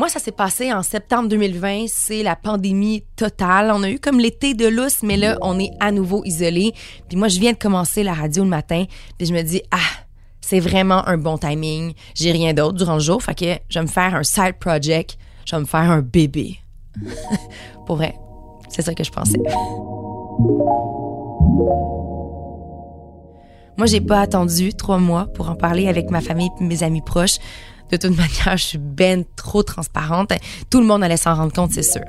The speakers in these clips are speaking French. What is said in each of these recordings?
Moi, ça s'est passé en septembre 2020. C'est la pandémie totale. On a eu comme l'été de lousse, mais là, on est à nouveau isolé. Puis moi, je viens de commencer la radio le matin. Puis je me dis, ah, c'est vraiment un bon timing. J'ai rien d'autre durant le jour. Fait que je vais me faire un side project. Je vais me faire un bébé. Pour vrai, c'est ça que je pensais. Moi, j'ai pas attendu trois mois pour en parler avec ma famille et mes amis proches. De toute manière, je suis ben trop transparente. Tout le monde allait s'en rendre compte, c'est sûr.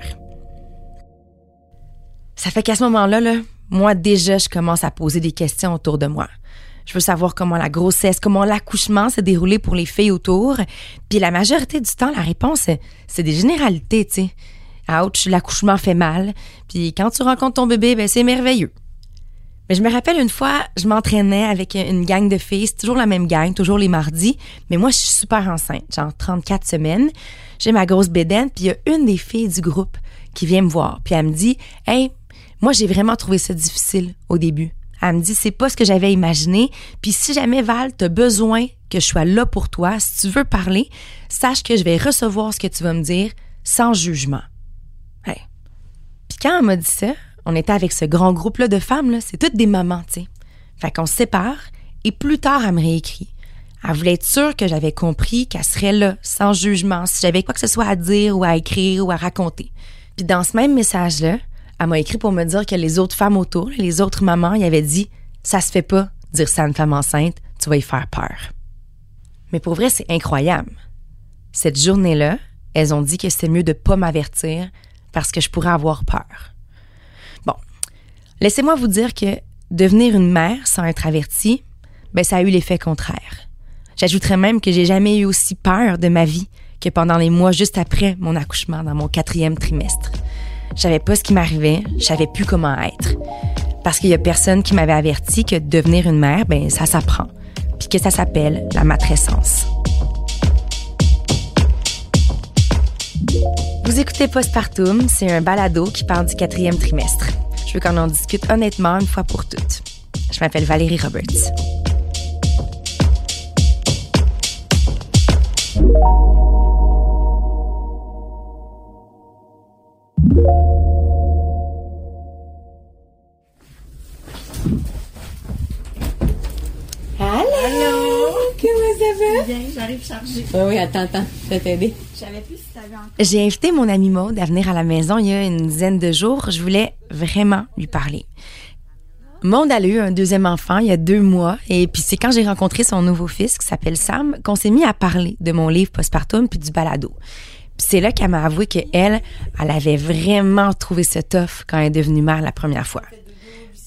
Ça fait qu'à ce moment-là, là, moi déjà, je commence à poser des questions autour de moi. Je veux savoir comment la grossesse, comment l'accouchement s'est déroulé pour les filles autour. Puis la majorité du temps, la réponse, c'est des généralités, tu sais. Ouch, l'accouchement fait mal. Puis quand tu rencontres ton bébé, ben c'est merveilleux. Mais je me rappelle une fois, je m'entraînais avec une gang de filles, c'est toujours la même gang, toujours les mardis, mais moi je suis super enceinte, genre 34 semaines. J'ai ma grosse bédaine, puis il y a une des filles du groupe qui vient me voir, puis elle me dit "Hey, moi j'ai vraiment trouvé ça difficile au début." Elle me dit "C'est pas ce que j'avais imaginé, puis si jamais Val, tu besoin que je sois là pour toi, si tu veux parler, sache que je vais recevoir ce que tu vas me dire sans jugement." Hey. Puis quand elle m'a dit ça, on était avec ce grand groupe-là de femmes, c'est toutes des mamans, tu sais. Fait qu'on se sépare et plus tard, elle me réécrit. Elle voulait être sûre que j'avais compris qu'elle serait là, sans jugement, si j'avais quoi que ce soit à dire ou à écrire ou à raconter. Puis dans ce même message-là, elle m'a écrit pour me dire que les autres femmes autour, les autres mamans, y avaient dit Ça se fait pas, dire ça à une femme enceinte, tu vas y faire peur. Mais pour vrai, c'est incroyable. Cette journée-là, elles ont dit que c'était mieux de pas m'avertir parce que je pourrais avoir peur. Laissez-moi vous dire que devenir une mère sans être avertie, ben ça a eu l'effet contraire. J'ajouterais même que j'ai jamais eu aussi peur de ma vie que pendant les mois juste après mon accouchement dans mon quatrième trimestre. Je savais pas ce qui m'arrivait, je savais plus comment être. Parce qu'il y a personne qui m'avait averti que devenir une mère, ben ça s'apprend, puis que ça s'appelle la matrescence. Vous écoutez Postpartum, c'est un balado qui parle du quatrième trimestre. Je veux qu'on en discute honnêtement une fois pour toutes. Je m'appelle Valérie Roberts. Bien, j'arrive chargée. Oui, oui, attends, attends, je vais t'aider. J'avais plus si t'avais encore. J'ai invité mon ami Maude à venir à la maison il y a une dizaine de jours. Je voulais vraiment lui parler. Maude a eu un deuxième enfant il y a deux mois et puis c'est quand j'ai rencontré son nouveau fils qui s'appelle Sam qu'on s'est mis à parler de mon livre postpartum puis du balado. Puis c'est là qu'elle m'a avoué qu'elle, elle avait vraiment trouvé ce tough quand elle est devenue mère la première fois.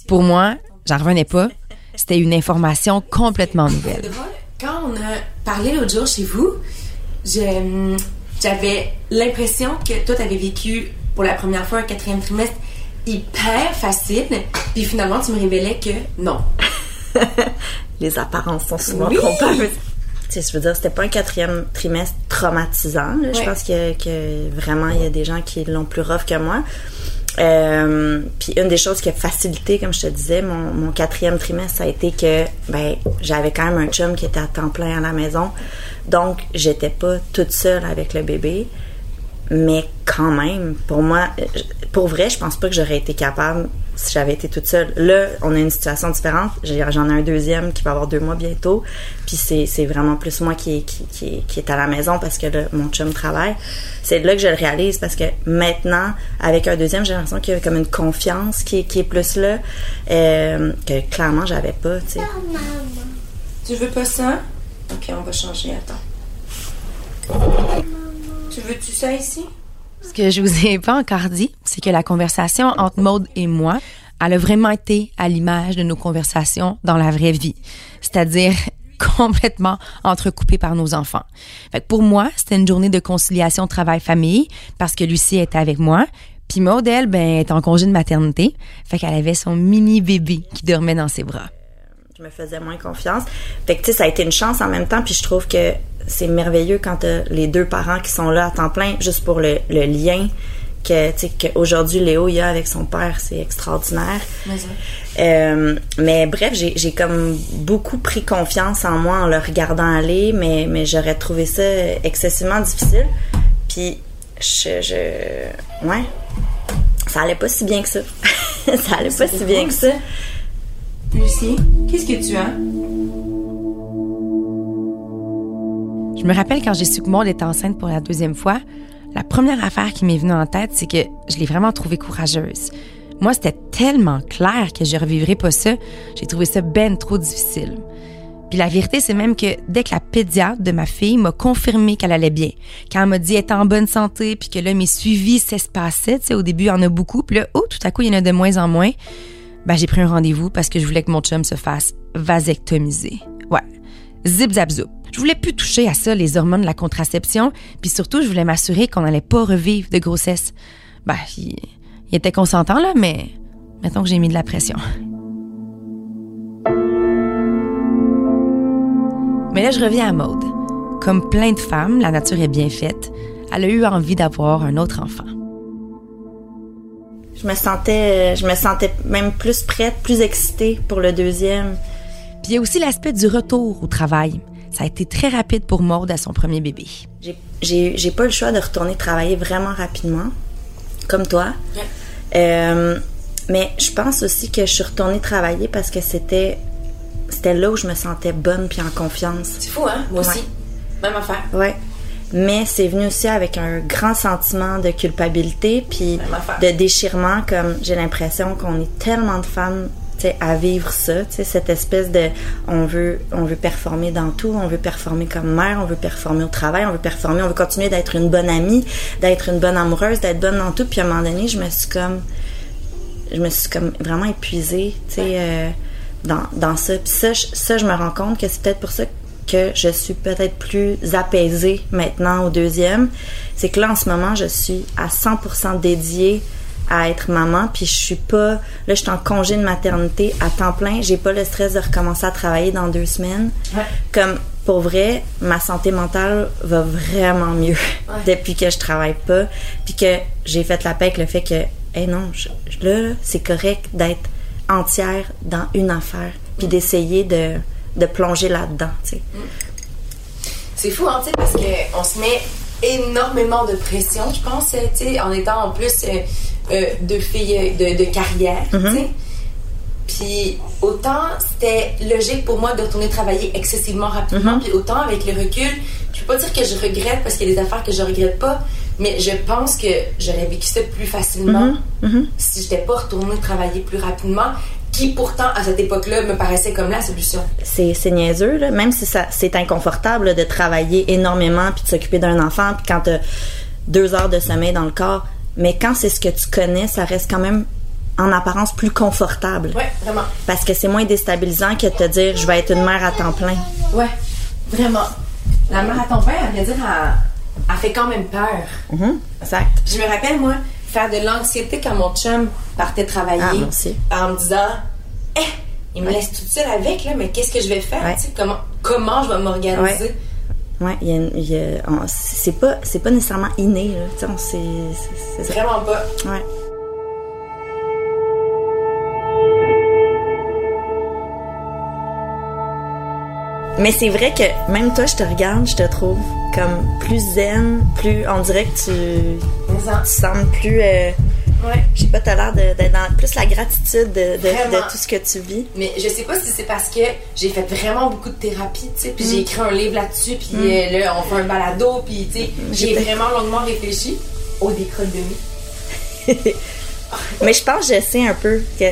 Pour moi, j'en revenais pas. C'était une information complètement nouvelle. Quand on a parlé l'autre jour chez vous, j'avais l'impression que toi, t'avais vécu pour la première fois un quatrième trimestre hyper facile, puis finalement, tu me révélais que non. Les apparences sont souvent Oui. trompeuses. Tu sais, je veux dire, c'était pas un quatrième trimestre traumatisant. là. Je pense que, que vraiment, il y a des gens qui l'ont plus rough que moi. Euh, puis une des choses qui a facilité, comme je te disais, mon, mon quatrième trimestre, ça a été que ben j'avais quand même un chum qui était à temps plein à la maison. Donc, j'étais pas toute seule avec le bébé. Mais quand même, pour moi, euh, pour vrai, je pense pas que j'aurais été capable si j'avais été toute seule. Là, on a une situation différente. J'en ai un deuxième qui va avoir deux mois bientôt. Puis c'est vraiment plus moi qui, qui, qui, est- à la maison parce que là, mon chum travaille. C'est là que je le réalise parce que maintenant, avec un deuxième, j'ai l'impression qu'il y a comme une confiance qui, est- qui est plus là euh, que clairement j'avais pas. Tu sais. Tu veux pas ça? Ok, on va changer, attends. Tu veux-tu ça ici? Ce que je vous ai pas encore dit, c'est que la conversation entre Maude et moi, elle a vraiment été à l'image de nos conversations dans la vraie vie. C'est-à-dire complètement entrecoupée par nos enfants. Fait que pour moi, c'était une journée de conciliation travail-famille parce que Lucie était avec moi. Puis Maude, elle, ben, est en congé de maternité. Fait qu'elle avait son mini bébé qui dormait dans ses bras. je me faisais moins confiance. Fait que, tu sais, ça a été une chance en même temps, puis je trouve que c'est merveilleux quand t'as les deux parents qui sont là à temps plein, juste pour le, le lien que, qu'aujourd'hui Léo y a avec son père, c'est extraordinaire. Euh, mais bref, j'ai j'ai comme beaucoup pris confiance en moi en le regardant aller, mais, mais j'aurais trouvé ça excessivement difficile. Puis, je, je. Ouais. Ça allait pas si bien que ça. ça allait pas si bien que ça. Lucie, qu'est-ce que tu as? Je me rappelle quand j'ai su que Maud était enceinte pour la deuxième fois, la première affaire qui m'est venue en tête, c'est que je l'ai vraiment trouvée courageuse. Moi, c'était tellement clair que je revivrais pas ça. J'ai trouvé ça ben trop difficile. Puis la vérité, c'est même que dès que la pédiatre de ma fille m'a confirmé qu'elle allait bien, quand elle m'a dit était en bonne santé, puis que là, mes suivis s'espaçaient, tu sais, au début, il y en a beaucoup, puis là, oh, tout à coup, il y en a de moins en moins, ben, j'ai pris un rendez-vous parce que je voulais que mon chum se fasse vasectomiser. Ouais. Zip, zap, zoup. Je voulais plus toucher à ça, les hormones de la contraception, puis surtout, je voulais m'assurer qu'on n'allait pas revivre de grossesse. Ben, il, était consentant, là, mais mettons que j'ai mis de la pression. Mais là, je reviens à mode. Comme plein de femmes, la nature est bien faite. Elle a eu envie d'avoir un autre enfant. Je me sentais, je me sentais même plus prête, plus excitée pour le deuxième. Puis il y a aussi l'aspect du retour au travail. Ça a été très rapide pour Maude à son premier bébé. J'ai pas le choix de retourner travailler vraiment rapidement, comme toi. Euh, mais je pense aussi que je suis retournée travailler parce que c'était c'était là où je me sentais bonne puis en confiance. C'est fou, hein? Moi aussi. Même affaire. Ouais. Mais c'est venu aussi avec un grand sentiment de culpabilité puis de déchirement, comme j'ai l'impression qu'on est tellement de femmes à vivre ça, cette espèce de on veut on veut performer dans tout, on veut performer comme mère, on veut performer au travail, on veut performer, on veut continuer d'être une bonne amie, d'être une bonne amoureuse, d'être bonne dans tout. Puis à un moment donné, je me suis comme je me suis comme vraiment épuisée, tu sais, euh, dans, dans ça. Puis ça, je, ça, je me rends compte que c'est peut-être pour ça que je suis peut-être plus apaisée maintenant au deuxième. C'est que là, en ce moment, je suis à 100% dédiée à être maman puis je suis pas là je suis en congé de maternité à temps plein. J'ai pas le stress de recommencer à travailler dans deux semaines. Comme pour vrai ma santé mentale va vraiment mieux depuis que je travaille pas puis que j'ai fait la paix avec le fait que eh non là, c'est correct d'être entière dans une affaire puis d'essayer de, de plonger là-dedans tu sais. Mm. c'est fou hein tu sais parce que on se met énormément de pression je pense tu sais en étant en plus euh, euh, de filles de, de carrière, tu mhm. sais. Puis autant c'était logique pour moi de retourner travailler excessivement rapidement, mhm. puis autant avec le recul, je peux pas dire que je regrette parce qu'il y a des affaires que je regrette pas, mais je pense que j'aurais vécu ça plus facilement mhm. si j'étais pas retournée travailler plus rapidement qui pourtant à cette époque-là me paraissait comme la solution. C'est, niaiseux, là. même si ça, c'est inconfortable de travailler énormément puis de s'occuper d'un enfant, puis quand t'as deux heures de sommeil dans le corps, mais quand c'est ce que tu connais, ça reste quand même en apparence plus confortable. Oui, vraiment. Parce que c'est moins déstabilisant que de te dire je vais être une mère à temps plein. Ouais, vraiment. La mère à temps plein, elle vient dire, elle, fait quand même peur. Mm Exact. Je me rappelle, moi, faire de l'anxiété quand mon chum partait travailler. Ah, en me disant, eh, il me laisse toute seule avec, là, mais qu'est-ce que je vais faire? Comment, comment je vais m'organiser? Ouais, c'est pas, c'est pas nécessairement inné, là. c'est, c'est, vraiment pas. Ouais. Mais c'est vrai que même toi, je te regarde, je te trouve comme plus zen, plus. On dirait que tu, tu sembles plus. Euh, Ouais. Je sais pas, t'as l'air d'être dans plus la gratitude de, de, tout ce que tu vis. Mais je sais pas si c'est parce que j'ai fait vraiment beaucoup de thérapie, tu sais, puis j'ai mm. écrit un livre là-dessus, puis mm. euh, là, on fait un balado, puis tu sais, mm. j'ai vraiment longuement réfléchi au décroche de Mais je pense que je sais un peu, que,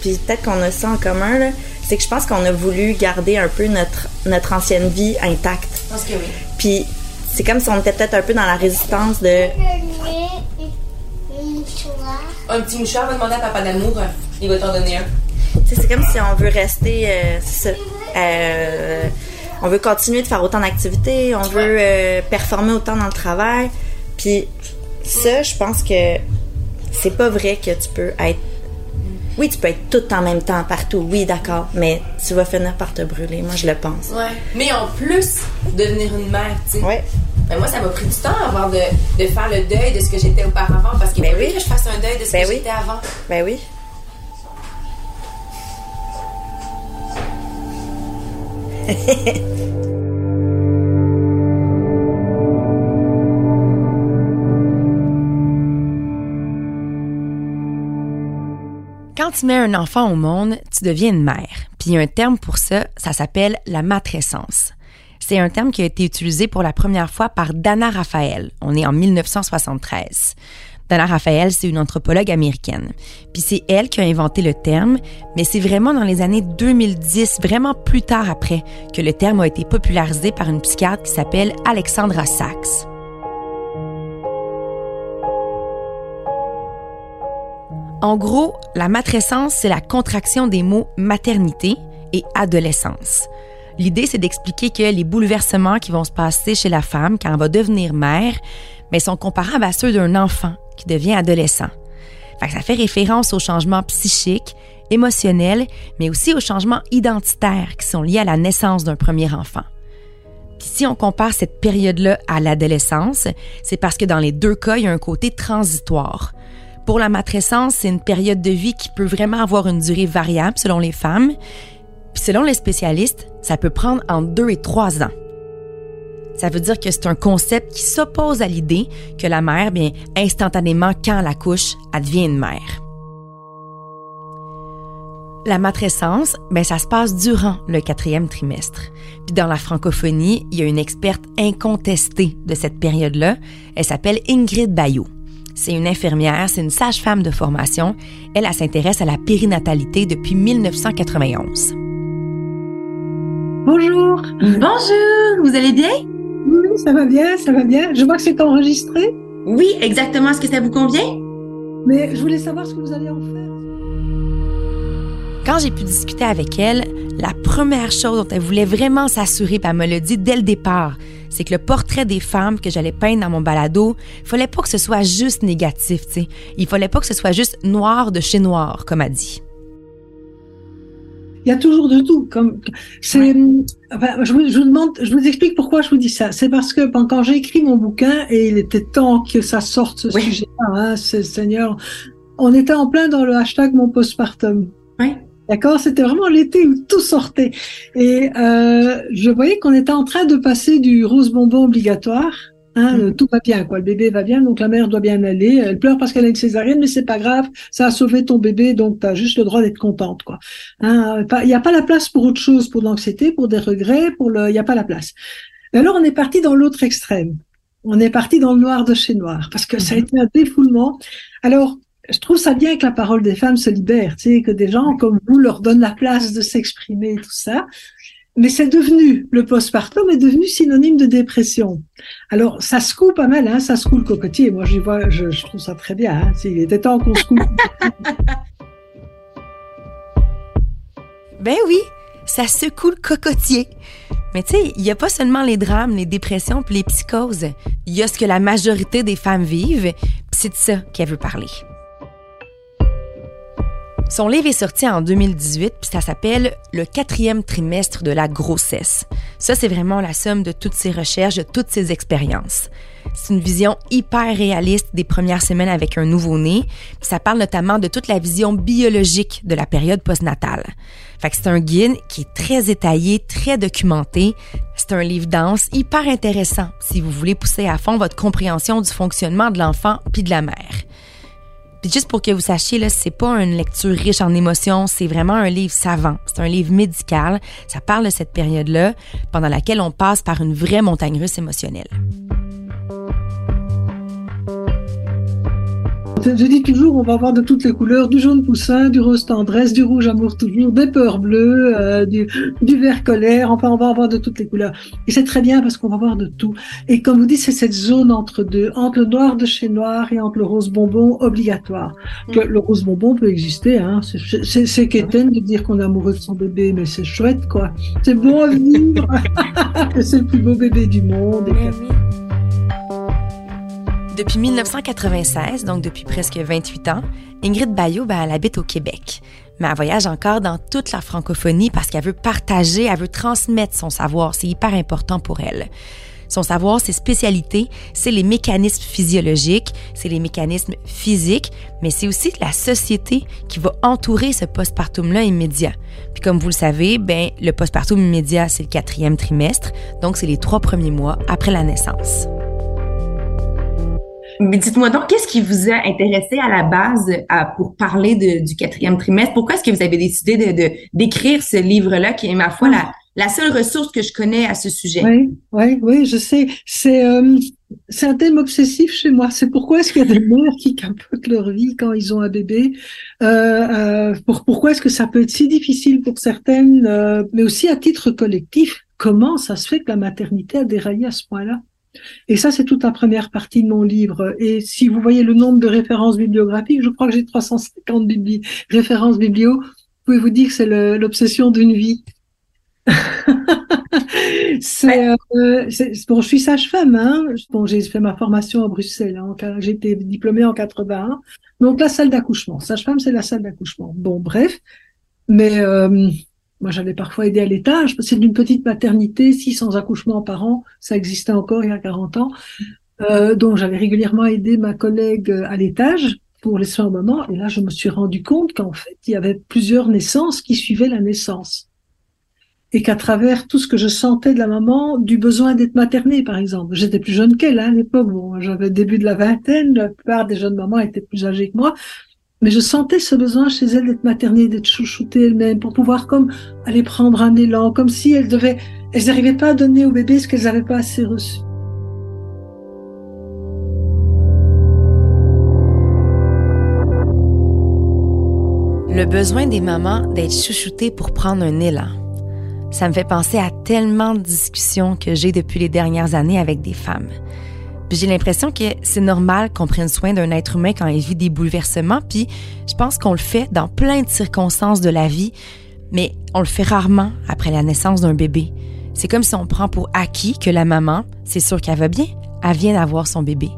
puis peut-être qu'on a ça en commun, là, c'est que je pense qu'on a voulu garder un peu notre, notre ancienne vie intacte. Je pense que oui. Puis c'est comme si on était peut-être un peu dans la résistance de un petit mouchoir, va demander à papa d'amour, il va t'en donner un. C'est comme si on veut rester. Euh, euh, on veut continuer de faire autant d'activités, on veut euh, performer autant dans le travail. Puis ça, je pense que c'est pas vrai que tu peux être. Oui, tu peux être tout en même temps partout, oui, d'accord, mais tu vas finir par te brûler, moi je le pense. Ouais. Mais en plus, devenir une mère, tu sais. Ouais. Ben moi, ça m'a pris du temps avant de, de, faire le deuil de ce que j'étais auparavant parce qu'il ben oui. que je fasse un deuil de ce ben que j'étais avant. Ben oui. tu mets un enfant au monde, tu deviens une mère. Puis il y a un terme pour ça, ça s'appelle la matrescence. C'est un terme qui a été utilisé pour la première fois par Dana Raphael. On est en 1973. Dana Raphael, c'est une anthropologue américaine. Puis c'est elle qui a inventé le terme, mais c'est vraiment dans les années 2010, vraiment plus tard après, que le terme a été popularisé par une psychiatre qui s'appelle Alexandra Sachs. En gros, la matrescence, c'est la contraction des mots maternité et adolescence. L'idée, c'est d'expliquer que les bouleversements qui vont se passer chez la femme quand elle va devenir mère, mais sont comparables à ceux d'un enfant qui devient adolescent. ça fait référence aux changements psychiques, émotionnels, mais aussi aux changements identitaires qui sont liés à la naissance d'un premier enfant. Puis si on compare cette période-là à l'adolescence, c'est parce que dans les deux cas, il y a un côté transitoire. Pour la matrescence, c'est une période de vie qui peut vraiment avoir une durée variable selon les femmes. Puis selon les spécialistes, ça peut prendre entre deux et trois ans. Ça veut dire que c'est un concept qui s'oppose à l'idée que la mère, bien, instantanément, quand elle accouche, elle devient une mère. La matrescence, ben ça se passe durant le quatrième trimestre. Puis dans la francophonie, il y a une experte incontestée de cette période-là. Elle s'appelle Ingrid Bayot. C'est une infirmière, c'est une sage-femme de formation. Elle, elle s'intéresse à la périnatalité depuis 1991. Bonjour. Bonjour, vous allez bien? Oui, ça va bien, ça va bien. Je vois que c'est enregistré. Oui, exactement. Est-ce que ça vous convient? Mais je voulais savoir ce que vous allez en faire. Quand j'ai pu discuter avec elle, la première chose dont elle voulait vraiment s'assurer, puis elle me l'a dit dès le départ, c'est que le portrait des femmes que j'allais peindre dans mon balado, il fallait pas que ce soit juste négatif, tu sais. Il fallait pas que ce soit juste noir de chez noir, comme a dit. Il y a toujours de tout. Comme c'est, je, vous, demande, je vous explique pourquoi je vous dis ça. C'est parce que quand j'ai écrit mon bouquin et il était temps que ça sorte ce sujet-là, hein, Seigneur, on était en plein dans le hashtag mon postpartum. Oui. D'accord C'était vraiment l'été où tout sortait. Et euh, je voyais qu'on était en train de passer du rose bonbon obligatoire. Hein, mm. Tout va bien, quoi. Le bébé va bien, donc la mère doit bien aller. Elle pleure parce qu'elle a une césarienne, mais c'est pas grave. Ça a sauvé ton bébé, donc tu as juste le droit d'être contente, quoi. Hein, il n'y a pas la place pour autre chose, pour l'anxiété, pour des regrets, pour le. Il n'y a pas la place. Et alors on est parti dans l'autre extrême. On est parti dans le noir de chez noir parce que ça a mm-hmm. été un défoulement. Alors je trouve ça bien que la parole des femmes se libère, tu sais, que des gens comme vous leur donnent la place de s'exprimer, tout ça. Mais c'est devenu, le postpartum est devenu synonyme de dépression. Alors, ça se coule pas mal, hein, ça se coule le cocotier. Moi, j'y vois, je, je, trouve ça très bien. Hein, il était temps qu'on se coule. ben oui, ça secoue le cocotier. Mais tu sais, il n'y a pas seulement les drames, les dépressions puis les psychoses. Il y a ce que la majorité des femmes vivent, c'est de ça qu'elle veut parler. Son livre est sorti en 2018, puis ça s'appelle Le quatrième trimestre de la grossesse. Ça, c'est vraiment la somme de toutes ses recherches, de toutes ses expériences. C'est une vision hyper réaliste des premières semaines avec un nouveau-né. Ça parle notamment de toute la vision biologique de la période postnatale. Fait que c'est un guide qui est très étayé, très documenté. C'est un livre dense, hyper intéressant si vous voulez pousser à fond votre compréhension du fonctionnement de l'enfant puis de la mère. Puis juste pour que vous sachiez, là, c'est pas une lecture riche en émotions, c'est vraiment un livre savant. C'est un livre médical. Ça parle de cette période-là pendant laquelle on passe par une vraie montagne russe émotionnelle. Je dis toujours, on va avoir de toutes les couleurs, du jaune poussin, du rose tendresse, du rouge amour toujours, des peurs bleues, euh, du, du, vert colère, enfin on va avoir de toutes les couleurs. Et c'est très bien parce qu'on va avoir de tout. Et comme vous dites, c'est cette zone entre deux, entre le noir de chez noir et entre le rose bonbon obligatoire. Mm. Le, rose bonbon peut exister, hein. c'est quétaine de dire qu'on est amoureux de son bébé, mais c'est chouette quoi. C'est bon à vivre. c'est le plus beau bébé du monde. Depuis 1996, donc depuis presque 28 ans, Ingrid Bayou, ben, elle habite au Québec. Mais elle voyage encore dans toute la francophonie parce qu'elle veut partager, elle veut transmettre son savoir. C'est hyper important pour elle. Son savoir, ses spécialités, c'est les mécanismes physiologiques, c'est les mécanismes physiques, mais c'est aussi la société qui va entourer ce postpartum-là immédiat. Puis comme vous le savez, ben, le postpartum immédiat, c'est le quatrième trimestre, donc c'est les trois premiers mois après la naissance. Mais dites-moi donc, qu'est-ce qui vous a intéressé à la base à, pour parler de, du quatrième trimestre? Pourquoi est-ce que vous avez décidé de, d'écrire ce livre-là, qui est, ma foi, la, la seule ressource que je connais à ce sujet? Oui, oui, oui, je sais. C'est, euh, c'est un thème obsessif chez moi. C'est pourquoi est-ce qu'il y a des mères qui capotent leur vie quand ils ont un bébé? Euh, euh, pour, Pourquoi est-ce que ça peut être si difficile pour certaines, euh, mais aussi à titre collectif Comment ça se fait que la maternité a déraillé à ce point-là? Et ça, c'est toute la première partie de mon livre. Et si vous voyez le nombre de références bibliographiques, je crois que j'ai 350 références biblio. Vous pouvez vous dire que c'est l'obsession d'une vie? c'est, euh, bon, je suis sage-femme. Hein. Bon, j'ai fait ma formation à Bruxelles. Hein. J'ai été diplômée en 81. Donc la salle d'accouchement. Sage-femme, c'est la salle d'accouchement. Bon, bref. Mais euh, moi, j'avais parfois aidé à l'étage. C'est d'une petite maternité, 600 accouchements par an. Ça existait encore il y a 40 ans. Euh, donc, j'avais régulièrement aidé ma collègue à l'étage pour les soins au moment. Et là, je me suis rendu compte qu'en fait, il y avait plusieurs naissances qui suivaient la naissance. Et qu'à travers tout ce que je sentais de la maman, du besoin d'être maternée, par exemple. J'étais plus jeune qu'elle hein, à l'époque. J'avais début de la vingtaine. La plupart des jeunes mamans étaient plus âgées que moi. Mais je sentais ce besoin chez elle d'être maternée, d'être chouchoutée elle-même, pour pouvoir comme aller prendre un élan, comme si elles devaient, elles n'arrivaient pas à donner au bébé ce qu'elles n'avaient pas assez reçu. Le besoin des mamans d'être chouchoutées pour prendre un élan. Ça me fait penser à tellement de discussions que j'ai depuis les dernières années avec des femmes j'ai l'impression que c'est normal qu'on prenne soin d'un être humain quand il vit des bouleversements, puis je pense qu'on le fait dans plein de circonstances de la vie, mais on le fait rarement après la naissance d'un bébé. C'est comme si on prend pour acquis que la maman, c'est sûr qu'elle va bien, elle vient d'avoir son bébé.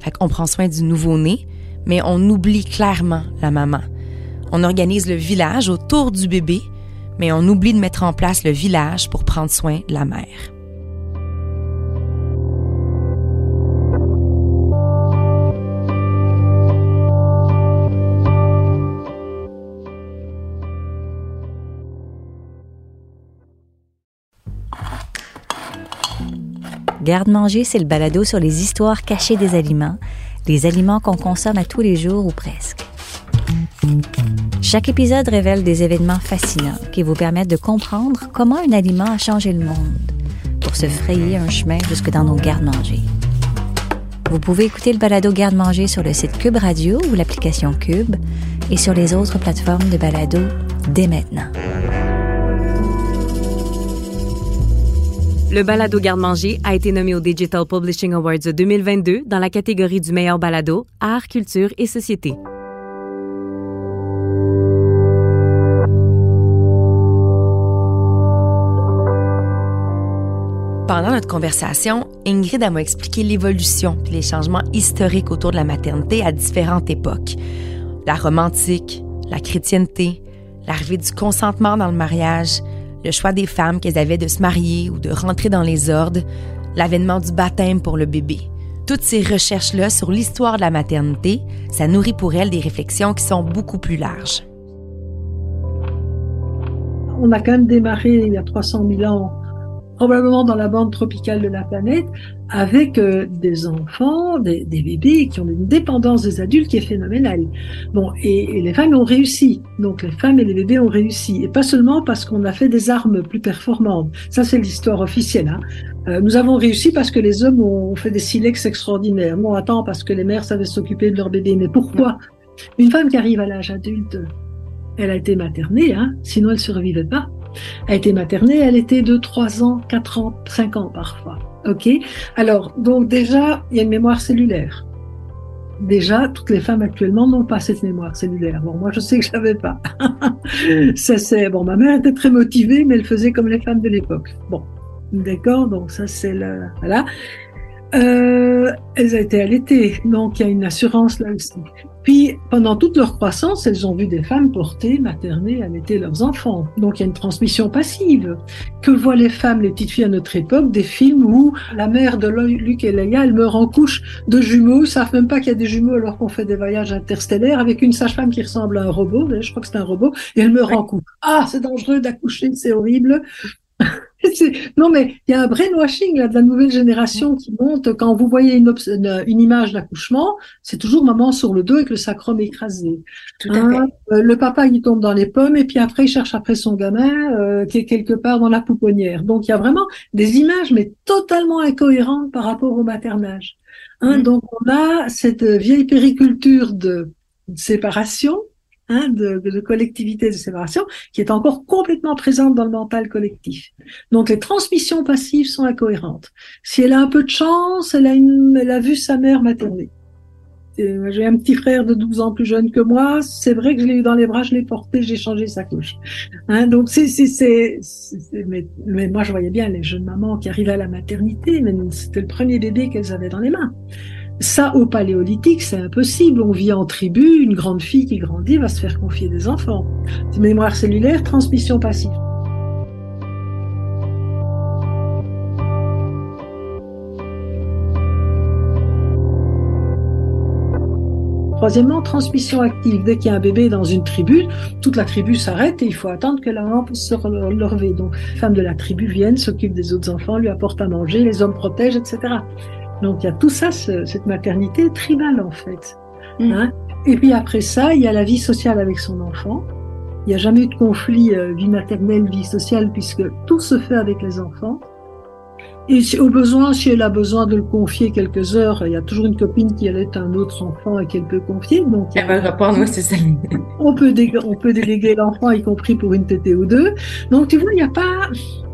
Fait qu'on prend soin du nouveau-né, mais on oublie clairement la maman. On organise le village autour du bébé, mais on oublie de mettre en place le village pour prendre soin de la mère. Garde-manger, c'est le balado sur les histoires cachées des aliments, les aliments qu'on consomme à tous les jours ou presque. Chaque épisode révèle des événements fascinants qui vous permettent de comprendre comment un aliment a changé le monde pour se frayer un chemin jusque dans nos gardes-manger. Vous pouvez écouter le balado Garde-manger sur le site Cube Radio ou l'application Cube et sur les autres plateformes de balado dès maintenant. Le balado Garde-manger a été nommé au Digital Publishing Awards 2022 dans la catégorie du meilleur balado, art, culture et société. Pendant notre conversation, Ingrid m'a expliqué l'évolution et les changements historiques autour de la maternité à différentes époques. La romantique, la chrétienté, l'arrivée du consentement dans le mariage, le choix des femmes qu'elles avaient de se marier ou de rentrer dans les ordres, l'avènement du baptême pour le bébé. Toutes ces recherches-là sur l'histoire de la maternité, ça nourrit pour elles des réflexions qui sont beaucoup plus larges. On a quand même démarré il y a 300 000 ans probablement dans la bande tropicale de la planète, avec euh, des enfants, des, bébés qui ont une dépendance des adultes qui est phénoménale. Bon, et, les femmes ont réussi. Donc les femmes et les bébés ont réussi. Et pas seulement parce qu'on a fait des armes plus performantes. Ça, c'est l'histoire officielle. Hein. Euh, nous avons réussi parce que les hommes ont fait des silex extraordinaires. Non, attends, parce que les mères savaient s'occuper de leur bébé. Mais pourquoi? Une femme qui arrive à l'âge adulte, elle a été maternée, hein, sinon elle ne survivait pas. Elle été maternée, elle était de 3 ans, 4 ans, 5 ans parfois. OK? Alors, donc déjà, il y a une mémoire cellulaire. Déjà, toutes les femmes actuellement n'ont pas cette mémoire cellulaire. Bon, moi, je sais que je n'avais pas. ça, c'est, bon, ma mère était très motivée, mais elle faisait comme les femmes de l'époque. Bon. D'accord? Donc, ça, c'est le, voilà. Euh, elles ont été allaitées, donc il y a une assurance là aussi. Puis, pendant toute leur croissance, elles ont vu des femmes porter, materner, allaiter leurs enfants. Donc, il y a une transmission passive. Que voient les femmes, les petites filles à notre époque, des films où la mère de Luc et Leia, elle meurt en couche de jumeaux, ils savent même pas qu'il y a des jumeaux alors qu'on fait des voyages interstellaires avec une sage-femme qui ressemble à un robot, je crois que c'est un robot, et elle meurt en couche. Ah, c'est dangereux d'accoucher, c'est horrible. non, mais il y a un brainwashing là, de la nouvelle génération qui monte. Quand vous voyez une, une, image d'accouchement, c'est toujours maman sur le dos avec le sacrum écrasé. Tout à hein, fait. Euh, le papa, il tombe dans les pommes et puis après, il cherche après son gamin euh, qui est quelque part dans la pouponnière. Donc, il y a vraiment des images, mais totalement incohérentes par rapport au maternage. Hein, mm. Donc, on a cette vieille périculture de séparation Hein, de, de, collectivité de séparation qui est encore complètement présente dans le mental collectif. Donc les transmissions passives sont incohérentes. Si elle a un peu de chance, elle a, vu sa mère materner. J'ai un petit frère de 12 ans plus jeune que moi. C'est vrai que je l'ai eu dans les bras, je l'ai porté, j'ai changé sa couche. Hein, donc c'est, c'est, c'est, mais, mais, moi je voyais bien les jeunes mamans qui arrivaient à la maternité, mais c'était le premier bébé qu'elles avaient dans les mains. Ça, au paléolithique, c'est impossible. On vit en tribu, une grande fille qui grandit va se faire confier des enfants. Mémoire cellulaire, transmission passive. Troisièmement, transmission active. Dès qu'il y a un bébé dans une tribu, toute la tribu s'arrête et il faut attendre que la puisse se relever. Donc, les femmes de la tribu viennent, s'occupent des autres enfants, lui apportent à manger, les hommes protègent, etc. Donc il y a tout ça, cette maternité tribale en fait. Mm. Hein? Et puis après ça, il y a la vie sociale avec son enfant. Il n'y a jamais eu de conflit euh, vie maternelle, vie sociale, puisque tout se fait avec les enfants. Et au besoin, si elle a besoin de le confier quelques heures, il y a toujours une copine qui allait un autre enfant et qu'elle peut confier. Donc, elle va répondre, c'est ça. on peut, on peut déléguer l'enfant, y compris pour une tétée ou deux. Donc, tu vois, il n'y a pas,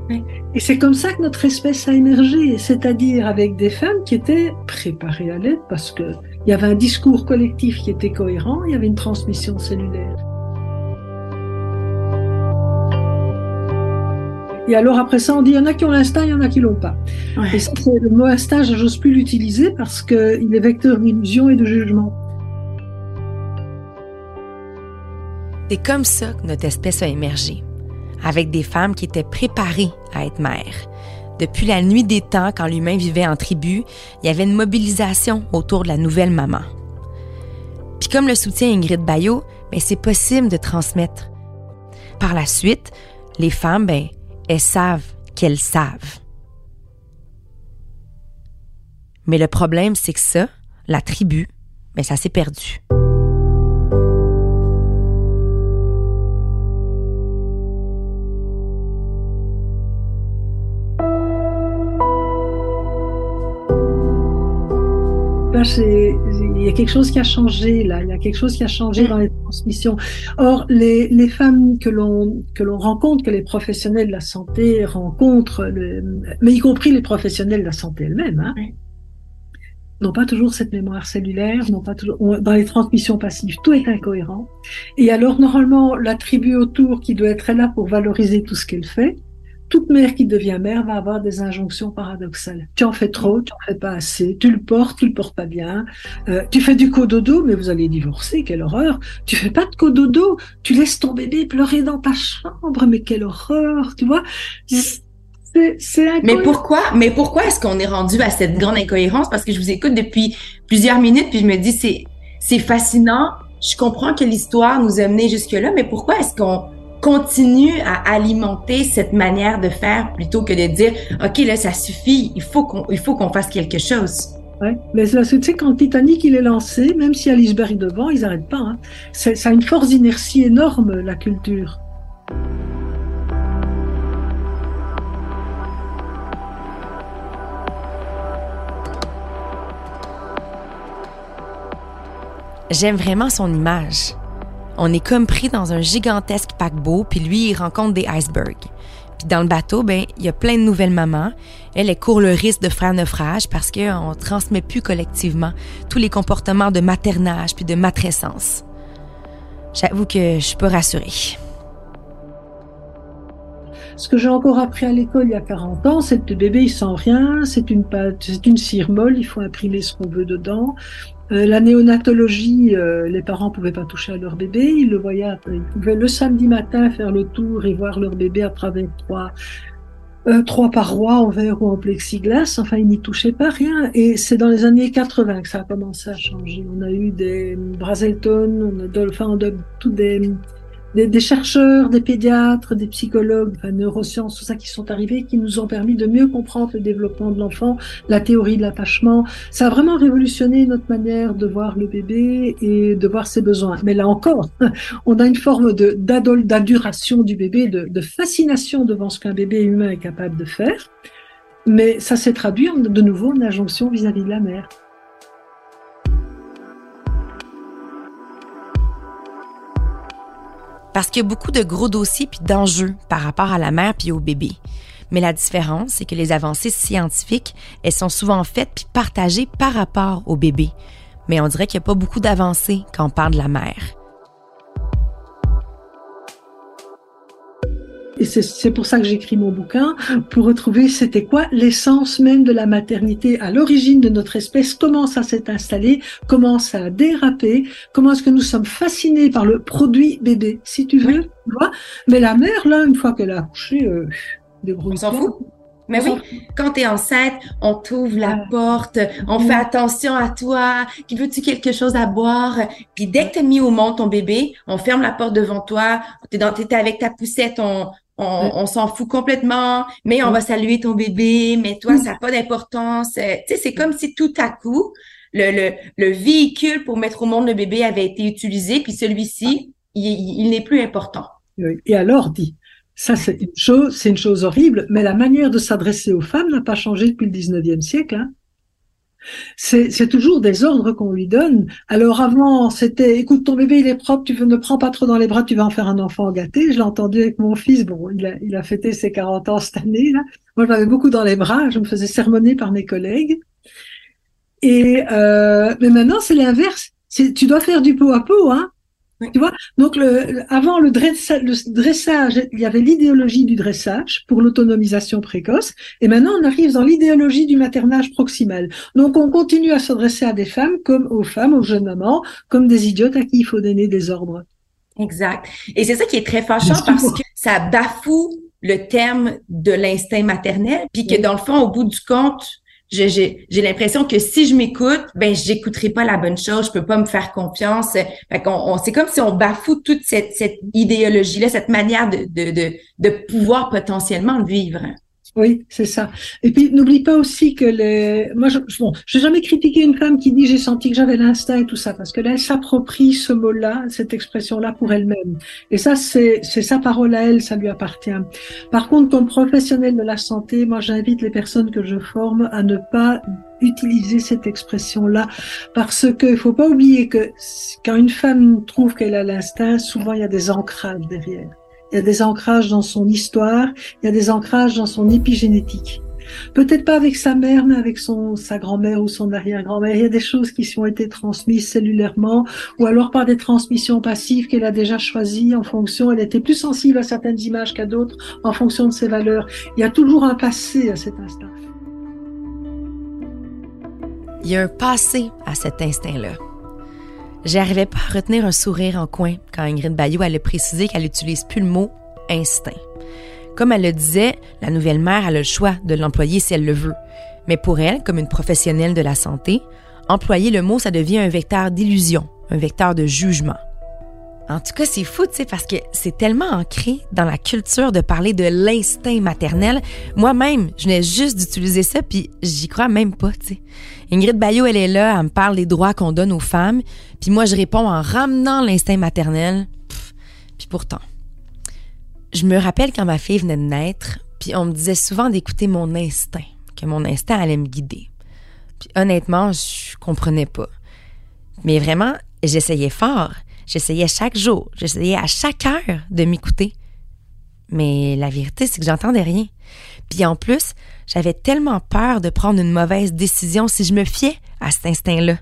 et c'est comme ça que notre espèce a émergé, c'est-à-dire avec des femmes qui étaient préparées à l'aide parce que il y avait un discours collectif qui était cohérent, il y avait une transmission cellulaire. Et alors après ça, on dit il y en a qui ont l'instinct, il y en a qui l'ont pas. Et ça, le mot instinct, j'ose plus l'utiliser parce qu'il est vecteur d'illusion et de jugement. C'est comme ça que notre espèce a émergé avec des femmes qui étaient préparées à être mères. Depuis la nuit des temps, quand l'humain vivait en tribu, il y avait une mobilisation autour de la nouvelle maman. Puis comme le soutient Ingrid Bayot, ben c'est possible de transmettre. Par la suite, les femmes, ben, elles savent qu'elles savent. Mais le problème, c'est que ça, la tribu, ben, ça s'est perdu. Il y a quelque chose qui a changé là, il y a quelque chose qui a changé mm. dans les transmissions. Or, les, les femmes que l'on que l'on rencontre, que les professionnels de la santé rencontrent, mais y compris les professionnels de la santé elles-mêmes, hein, n'ont pas toujours cette mémoire cellulaire, n'ont pas toujours dans les transmissions passives, tout est incohérent. Et alors normalement, la tribu autour qui doit être là pour valoriser tout ce qu'elle fait, toute mère qui devient mère va avoir des injonctions paradoxales. Tu en fais trop, tu en fais pas assez, tu le portes, tu le portes pas bien, euh, tu fais du cododo, mais vous allez divorcer, quelle horreur. Tu fais pas de cododo, tu laisses ton bébé pleurer dans ta chambre, mais quelle horreur, tu vois. C'est mais pourquoi, mais pourquoi est-ce qu'on est rendu à cette grande incohérence? Parce que je vous écoute depuis plusieurs minutes, puis je me dis, c'est, c'est fascinant. Je comprends que l'histoire nous a menés jusque-là, mais pourquoi est-ce qu'on continue à alimenter cette manière de faire plutôt que de dire ok là ça suffit il faut qu'on il faut qu'on fasse quelque chose ouais mais là tu sais quand Titanic il est lancé même si y a l'iceberg devant ils n'arrêtent pas hein. ça a une force d'inertie énorme la culture J'aime vraiment son image. On est comme pris dans un gigantesque paquebot, puis lui, il rencontre des icebergs. Puis dans le bateau, ben, il y a plein de nouvelles mamans. Elle, elle court le risque de faire naufrage parce qu'on transmet plus collectivement tous les comportements de maternage puis de matrescence. J'avoue que je suis pas rassurée. Ce que j'ai encore appris à l'école il y a 40 ans, c'est que le bébé, il sent rien, c'est une pâte, c'est une cire molle, il faut imprimer ce qu'on veut dedans. Euh, la néonatologie, euh, les parents pouvaient pas toucher à leur bébé, ils le voyaient, ils pouvaient le samedi matin faire le tour et voir leur bébé à travers trois, euh, trois parois en verre ou en plexiglas. Enfin, ils n'y touchaient pas rien. Et c'est dans les années 80 que ça a commencé à changer. On a eu des Brazelton, on a, enfin, on a tous des des, chercheurs, des pédiatres, des psychologues, enfin, neurosciences, tout ça qui sont arrivés, qui nous ont permis de mieux comprendre le développement de l'enfant, la théorie de l'attachement. Ça a vraiment révolutionné notre manière de voir le bébé et de voir ses besoins. Mais là encore, on a une forme d'adoration du bébé, de fascination devant ce qu'un bébé humain est capable de faire. Mais ça s'est traduit de nouveau en injonction vis-à-vis de la mère. Parce qu'il y a beaucoup de gros dossiers puis d'enjeux par rapport à la mère puis au bébé. Mais la différence, c'est que les avancées scientifiques, elles sont souvent faites puis partagées par rapport au bébé. Mais on dirait qu'il n'y a pas beaucoup d'avancées quand on parle de la mère. Et c'est pour ça que j'écris mon bouquin, pour retrouver c'était quoi l'essence même de la maternité à l'origine de notre espèce, comment ça s'est installé, comment ça a dérapé, comment est-ce que nous sommes fascinés par le produit bébé, si tu veux, tu vois. Mais la mère, là, une fois qu'elle a accouché, euh, On s'en fout. Mais oui, quand tu es enceinte, on t'ouvre la porte, on fait attention à toi, qui veux-tu quelque chose à boire? Puis dès que tu mis au monde ton bébé, on ferme la porte devant toi, tu es, avec ta poussette, on, on, s'en fout complètement, mais on va saluer ton bébé, mais toi, ça n'a pas d'importance. Euh, tu sais, c'est comme si tout à coup, le, le, le, véhicule pour mettre au monde le bébé avait été utilisé, puis celui-ci, il, n'est plus important. Et alors, dit, ça c'est une chose, c'est une chose horrible, mais la manière de s'adresser aux femmes n'a pas changé depuis le 19e siècle. Hein. C'est toujours des ordres qu'on lui donne. Alors avant, c'était écoute ton bébé il est propre, tu ne prends pas trop dans les bras, tu vas en faire un enfant gâté. Je l'ai entendu avec mon fils. Bon, il a, il a fêté ses 40 ans cette année. Là. Moi, je l'avais beaucoup dans les bras. Je me faisais sermonner par mes collègues. Et euh, mais maintenant, c'est l'inverse. Tu dois faire du pot à pot, hein. Tu vois Donc, le, avant le, le, dressage, il y avait l'idéologie du dressage pour l'autonomisation précoce, et maintenant on arrive dans l'idéologie du maternage proximal. Donc, on continue à s'adresser à des femmes comme aux femmes, aux jeunes mamans, comme des idiotes à qui il faut donner des ordres. Exact. Et c'est ça qui est très fâchant parce que ça bafoue le terme de l'instinct maternel, puis que dans le fond, au bout du compte, j'ai l'impression que si je m'écoute, ben j'écouterai pas la bonne chose, je peux pas me faire confiance. Fait on, c'est comme si on bafoue toute cette, cette idéologie-là, cette manière de, de pouvoir potentiellement vivre. Oui, c'est ça. Et puis n'oublie pas aussi que les. Moi, je, bon, j'ai jamais critiqué une femme qui dit j'ai senti que j'avais l'instinct et tout ça, parce que là, elle s'approprie ce mot-là, cette expression-là pour elle-même. Et ça, c'est c'est sa parole à elle, ça lui appartient. Par contre, comme professionnel de la santé, moi, j'invite les personnes que je forme à ne pas utiliser cette expression-là parce que il faut pas oublier que quand une femme trouve qu'elle a l'instinct, souvent il y a des ancrages derrière. Il y a des ancrages dans son histoire, il y a des ancrages dans son épigénétique. Peut-être pas avec sa mère, mais avec son, sa grand-mère ou son arrière-grand-mère. Il y a des choses qui ont été transmises cellulairement ou alors par des transmissions passives qu'elle a déjà choisies en fonction. Elle était plus sensible à certaines images qu'à d'autres en fonction de ses valeurs. Il y a toujours un passé à cet instant. Il y a un passé à cet instinct-là. J'arrivais pas à retenir un sourire en coin quand Ingrid Bayou allait préciser qu'elle n'utilise plus le mot instinct. Comme elle le disait, la nouvelle mère a le choix de l'employer si elle le veut. Mais pour elle, comme une professionnelle de la santé, employer le mot, ça devient un vecteur d'illusion, un vecteur de jugement. En tout cas, c'est fou, tu sais, parce que c'est tellement ancré dans la culture de parler de l'instinct maternel. Moi-même, je venais juste d'utiliser ça, puis j'y crois même pas, tu sais. Ingrid Bayot, elle est là, elle me parle des droits qu'on donne aux femmes, puis moi, je réponds en ramenant l'instinct maternel. puis pourtant, je me rappelle quand ma fille venait de naître, puis on me disait souvent d'écouter mon instinct, que mon instinct allait me guider. Puis honnêtement, je comprenais pas. Mais vraiment, j'essayais fort. J'essayais chaque jour, j'essayais à chaque heure de m'écouter. Mais la vérité, c'est que j'entendais rien. Puis en plus, j'avais tellement peur de prendre une mauvaise décision si je me fiais à cet instinct-là.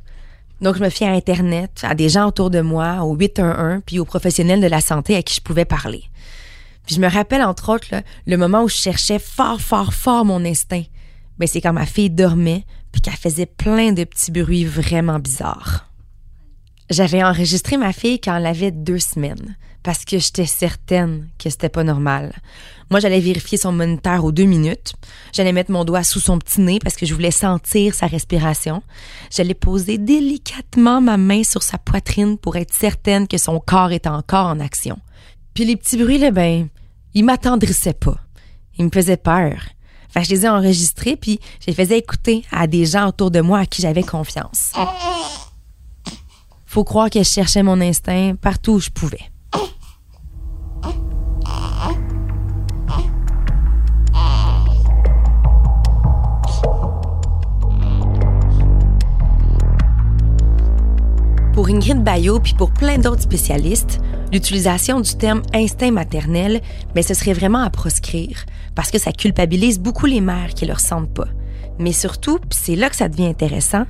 Donc, je me fiais à Internet, à des gens autour de moi, au 811, puis aux professionnels de la santé à qui je pouvais parler. Puis je me rappelle, entre autres, le moment où je cherchais fort, fort, fort mon instinct. Ben, c'est quand ma fille dormait, puis qu'elle faisait plein de petits bruits vraiment bizarres. J'avais enregistré ma fille quand elle avait deux semaines parce que j'étais certaine que c'était pas normal. Moi, j'allais vérifier son moniteur aux deux minutes. J'allais mettre mon doigt sous son petit nez parce que je voulais sentir sa respiration. J'allais poser délicatement ma main sur sa poitrine pour être certaine que son corps était encore en action. Puis les petits bruits, là, ben, ils m'attendrissaient pas. Ils me faisaient peur. Que je les ai enregistrés, puis je les faisais écouter à des gens autour de moi à qui j'avais confiance. Faut croire que je cherchais mon instinct partout où je pouvais. Pour Ingrid Bayot puis pour plein d'autres spécialistes, l'utilisation du terme instinct maternel, mais ce serait vraiment à proscrire parce que ça culpabilise beaucoup les mères qui le ressentent pas. Mais surtout, c'est là que ça devient intéressant,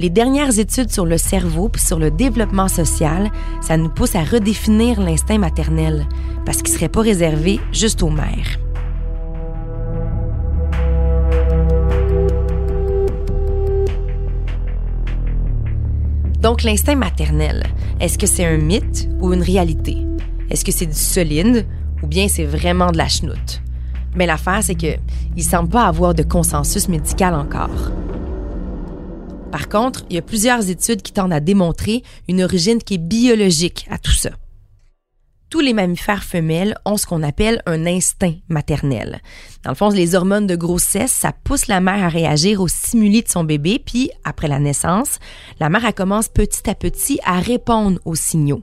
les dernières études sur le cerveau puis sur le développement social, ça nous pousse à redéfinir l'instinct maternel parce qu'il serait pas réservé juste aux mères. Donc l'instinct maternel, est-ce que c'est un mythe ou une réalité? Est-ce que c'est du solide ou bien c'est vraiment de la chenoute? Mais l'affaire, c'est que il semble pas avoir de consensus médical encore. Par contre, il y a plusieurs études qui tendent à démontrer une origine qui est biologique à tout ça. Tous les mammifères femelles ont ce qu'on appelle un instinct maternel. Dans le fond, les hormones de grossesse, ça pousse la mère à réagir au stimuli de son bébé, puis après la naissance, la mère commence petit à petit à répondre aux signaux.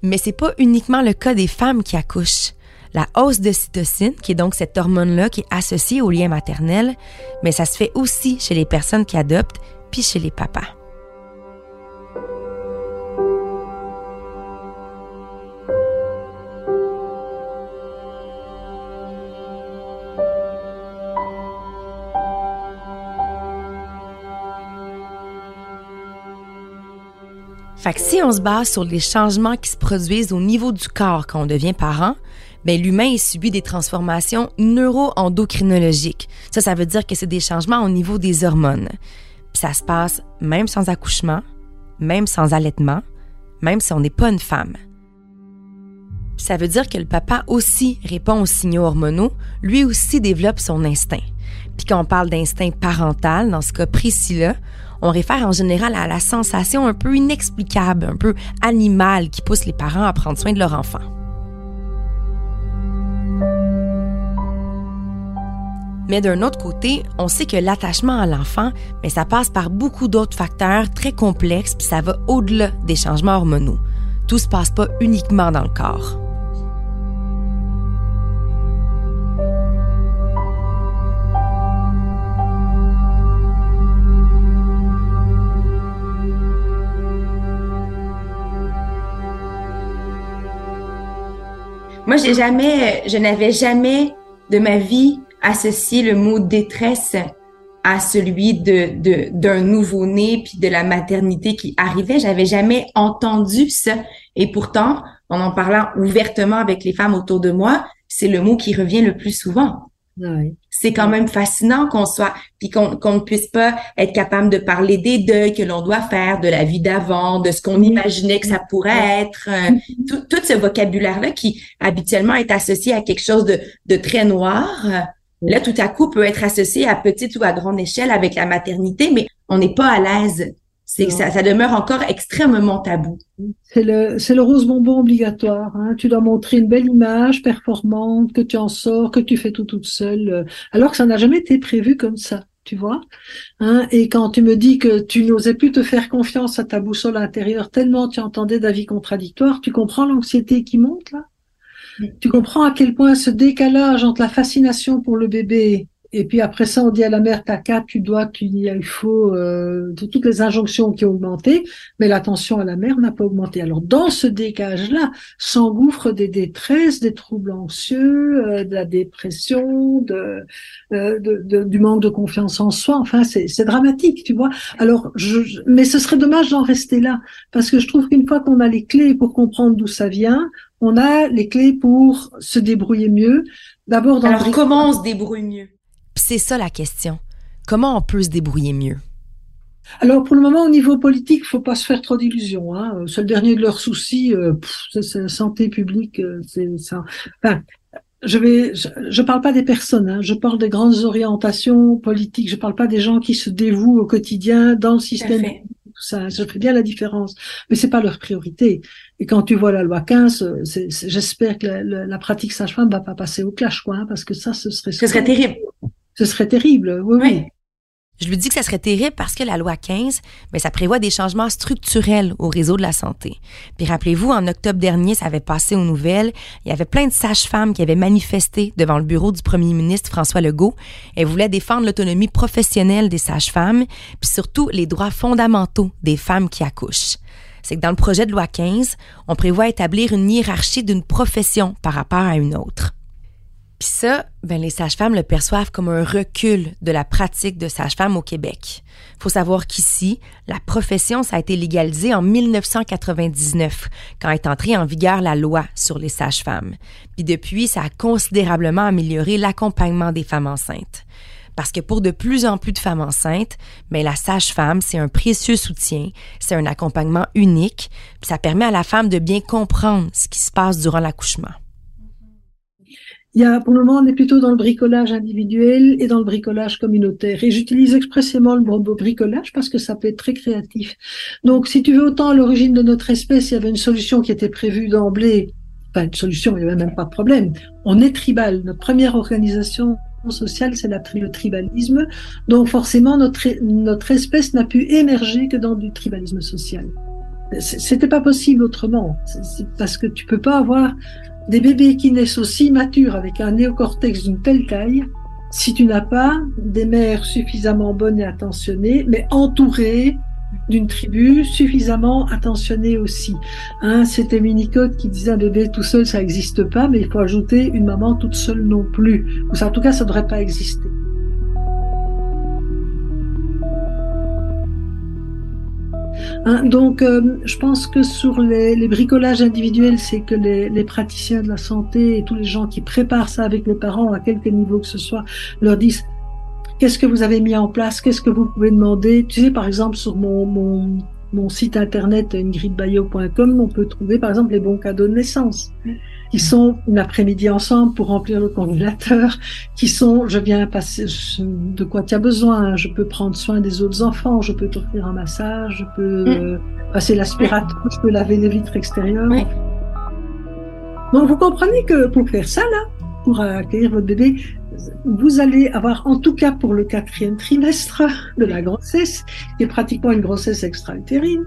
Mais c'est pas uniquement le cas des femmes qui accouchent. La hausse de cytocine, qui est donc cette hormone-là qui est associée au lien maternel, mais ça se fait aussi chez les personnes qui adoptent, chez les papas. Si on se base sur les changements qui se produisent au niveau du corps quand on devient parent, ben l'humain subit des transformations neuro-endocrinologiques. Ça, ça veut dire que c'est des changements au niveau des hormones. Ça se passe même sans accouchement, même sans allaitement, même si on n'est pas une femme. Ça veut dire que le papa aussi répond aux signaux hormonaux, lui aussi développe son instinct. Puis quand on parle d'instinct parental, dans ce cas précis-là, on réfère en général à la sensation un peu inexplicable, un peu animale qui pousse les parents à prendre soin de leur enfant. Mais d'un autre côté, on sait que l'attachement à l'enfant, mais ça passe par beaucoup d'autres facteurs très complexes, puis ça va au-delà des changements hormonaux. Tout se passe pas uniquement dans le corps. Moi, j'ai jamais, je n'avais jamais de ma vie associé le mot détresse à celui de d'un nouveau-né puis de la maternité qui arrivait. J'avais jamais entendu ça. Et pourtant, en en parlant ouvertement avec les femmes autour de moi, c'est le mot qui revient le plus souvent. C'est quand même fascinant qu'on soit, puis qu'on ne puisse pas être capable de parler des deuils que l'on doit faire, de la vie d'avant, de ce qu'on imaginait que ça pourrait être, euh, tout, tout ce vocabulaire-là qui habituellement est associé à quelque chose de, de très noir. Là, tout à coup, peut être associé à petite ou à grande échelle avec la maternité, mais on n'est pas à l'aise. C'est ça, ça demeure encore extrêmement tabou. C'est le, c'est le rose bonbon obligatoire. Hein. Tu dois montrer une belle image performante, que tu en sors, que tu fais tout toute seule, euh, alors que ça n'a jamais été prévu comme ça. Tu vois, hein. Et quand tu me dis que tu n'osais plus te faire confiance à ta boussole intérieure tellement tu entendais d'avis contradictoires, tu comprends l'anxiété qui monte là? Tu comprends à quel point ce décalage entre la fascination pour le bébé et puis après ça, on dit à la mère, t'as quatre, tu dois, tu il faut, euh, toutes les injonctions qui ont augmenté, mais l'attention à la mère n'a pas augmenté. Alors dans ce décalage-là, s'engouffrent des détresses, des troubles anxieux, euh, de la dépression, de, euh, de, de, du manque de confiance en soi. Enfin, c'est dramatique, tu vois. Alors, je, mais ce serait dommage d'en rester là, parce que je trouve qu'une fois qu'on a les clés pour comprendre d'où ça vient, on a les clés pour se débrouiller mieux. D'abord, dans Alors, comment on se débrouille mieux? C'est ça la question. Comment on peut se débrouiller mieux? Alors pour le moment au niveau politique, il faut pas se faire trop d'illusions. Hein. C'est le dernier de leurs soucis. Euh, c'est la santé publique. Euh, c'est ça. Enfin, je vais, je, parle pas des personnes. Hein. Je parle des grandes orientations politiques. Je parle pas des gens qui se dévouent au quotidien dans le système. ça, ça ferait bien la différence. Mais c'est pas leur priorité. Et quand tu vois la loi 15, j'espère que la, la, pratique sage-femme va pas passer au clash, quoi, hein, parce que ça, ce serait... Ce serait terrible. Ce serait terrible, oui, oui. Je lui dis que ça serait terrible parce que la loi 15, mais ben, ça prévoit des changements structurels au réseau de la santé. Puis rappelez-vous, en octobre dernier, ça avait passé aux nouvelles. Il y avait plein de sages-femmes qui avaient manifesté devant le bureau du premier ministre François Legault. Elles voulaient défendre l'autonomie professionnelle des sages-femmes, puis surtout les droits fondamentaux des femmes qui accouchent. C'est que dans le projet de loi 15, on prévoit établir une hiérarchie d'une profession par rapport à une autre. Puis ça, ben les sages-femmes le perçoivent comme un recul de la pratique de sage-femme au Québec. Faut savoir qu'ici, la profession ça a été légalisée en 1999 quand est entrée en vigueur la loi sur les sages-femmes. Puis depuis, ça a considérablement amélioré l'accompagnement des femmes enceintes. Parce que pour de plus en plus de femmes enceintes, ben la sage-femme, c'est un précieux soutien, c'est un accompagnement unique, puis ça permet à la femme de bien comprendre ce qui se passe durant l'accouchement. Il y a, pour le moment, on est plutôt dans le bricolage individuel et dans le bricolage communautaire. Et j'utilise expressément le mot bricolage parce que ça peut être très créatif. Donc, si tu veux, autant à l'origine de notre espèce, il y avait une solution qui était prévue d'emblée. Enfin, une solution, il n'y avait même pas de problème. On est tribal. Notre première organisation sociale, c'est le tribalisme. Donc, forcément, notre, notre espèce n'a pu émerger que dans du tribalisme social. C'était pas possible autrement. C'est parce que tu peux pas avoir des bébés qui naissent aussi matures avec un néocortex d'une telle taille, si tu n'as pas des mères suffisamment bonnes et attentionnées, mais entourées d'une tribu suffisamment attentionnée aussi. Hein, C'était Minicode qui disait un bébé tout seul, ça n'existe pas, mais il faut ajouter une maman toute seule non plus. Ou en tout cas, ça ne devrait pas exister. Hein, donc, euh, je pense que sur les, bricolages individuels, c'est que les, les, praticiens de la santé et tous les gens qui préparent ça avec les parents, à quelque niveau que ce soit, leur disent qu'est-ce que vous avez mis en place, qu'est-ce que vous pouvez demander? Tu sais, par exemple, sur mon, mon, mon site internet ingridbayo.com, on peut trouver, par exemple, les bons cadeaux de naissance qui sont une après-midi ensemble pour remplir le congélateur, qui sont je viens passer de quoi tu as besoin, je peux prendre soin des autres enfants, je peux t'offrir un massage, je peux mm. euh, passer l'aspirateur, je peux laver les vitres extérieures. Donc vous comprenez que pour faire ça là, pour accueillir votre bébé, vous allez avoir, en tout cas pour le quatrième trimestre de la grossesse, qui est pratiquement une grossesse extra-utérine,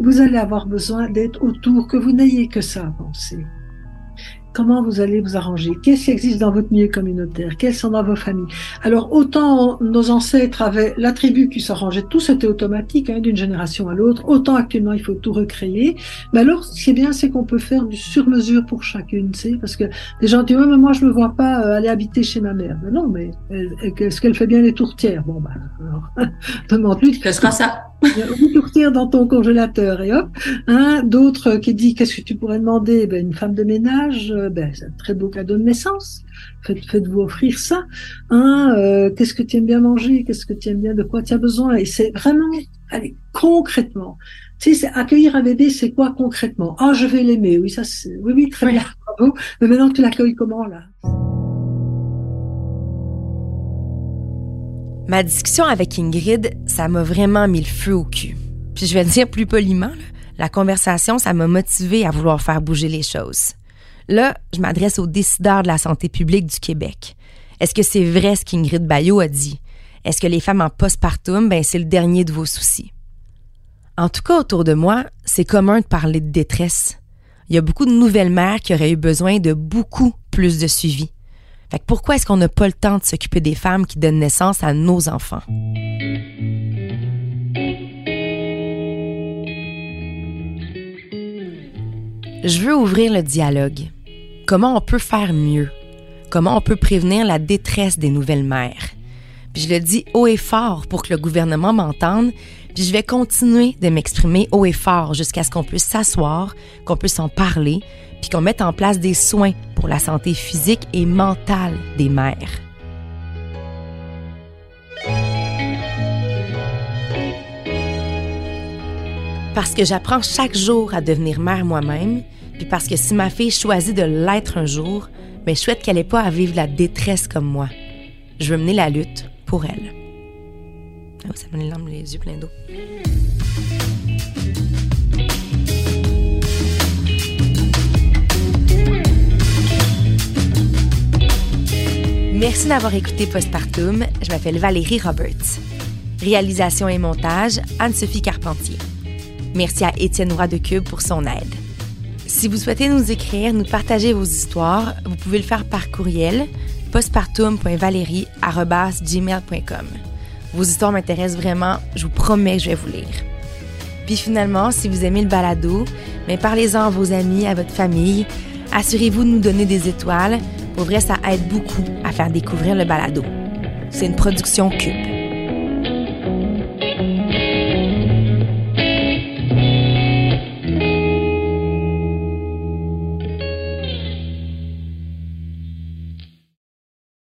vous allez avoir besoin d'être autour, que vous n'ayez que ça à penser comment vous allez vous arranger? Qu'est-ce qui existe dans votre milieu communautaire? Quelles sont dans vos familles? Alors, autant nos ancêtres avaient la tribu qui s'arrangeait, tout c'était automatique hein, d'une génération à l'autre, autant actuellement il faut tout recréer. Mais alors, ce qui est bien, c'est qu'on peut faire du sur-mesure pour chacune, sais, parce que les gens disent, ouais, mais moi je me vois pas euh, aller habiter chez ma mère. Mais non, mais est-ce qu'elle fait bien les tourtières? Bon, ben, alors, demande-lui. Ce sera ça. Une tourtière dans ton congélateur et hop. Hein, D'autres qui disent, qu'est-ce que tu pourrais demander? Ben, Une femme de ménage euh, ben, c'est un très beau cadeau de naissance. Faites, faites-vous offrir ça. Hein, euh, qu'est-ce que tu aimes bien manger? Qu'est-ce que tu aimes bien? De quoi tu as besoin? Et c'est vraiment, allez, concrètement. Tu sais, accueillir un bébé, c'est quoi concrètement? Ah, je vais l'aimer. Oui, ça, c'est, oui, oui, très bien, bravo. Mais maintenant, tu l'accueilles comment là? Ma discussion avec Ingrid, ça m'a vraiment mis le feu au cul. Puis je vais dire plus poliment, la conversation, ça m'a motivé à vouloir faire bouger les choses. Là, je m'adresse aux décideurs de la santé publique du Québec. Est-ce que c'est vrai ce qu'Ingrid Bayot a dit? Est-ce que les femmes en postpartum, ben, c'est le dernier de vos soucis? En tout cas, autour de moi, c'est commun de parler de détresse. Il y a beaucoup de nouvelles mères qui auraient eu besoin de beaucoup plus de suivi. Fait que pourquoi est-ce qu'on n'a pas le temps de s'occuper des femmes qui donnent naissance à nos enfants? Je veux ouvrir le dialogue. Comment on peut faire mieux? Comment on peut prévenir la détresse des nouvelles mères? Puis je le dis haut et fort pour que le gouvernement m'entende, puis je vais continuer de m'exprimer haut et fort jusqu'à ce qu'on puisse s'asseoir, qu'on puisse en parler, puis qu'on mette en place des soins pour la santé physique et mentale des mères. Parce que j'apprends chaque jour à devenir mère moi-même, puis parce que si ma fille choisit de l'être un jour, mais ben, je souhaite qu'elle n'ait pas à vivre la détresse comme moi. Je veux mener la lutte pour elle. Oh, ça me les les yeux pleins d'eau. Merci d'avoir écouté Postpartum. Je m'appelle Valérie Roberts. Réalisation et montage, Anne-Sophie Carpentier. Merci à Étienne Roy de Cube pour son aide. Si vous souhaitez nous écrire, nous partager vos histoires, vous pouvez le faire par courriel postpartum.valérie.gmail.com. Vos histoires m'intéressent vraiment, je vous promets que je vais vous lire. Puis finalement, si vous aimez le balado, mais parlez-en à vos amis, à votre famille. Assurez-vous de nous donner des étoiles. Pour vrai, ça aide beaucoup à faire découvrir le balado. C'est une production Cube.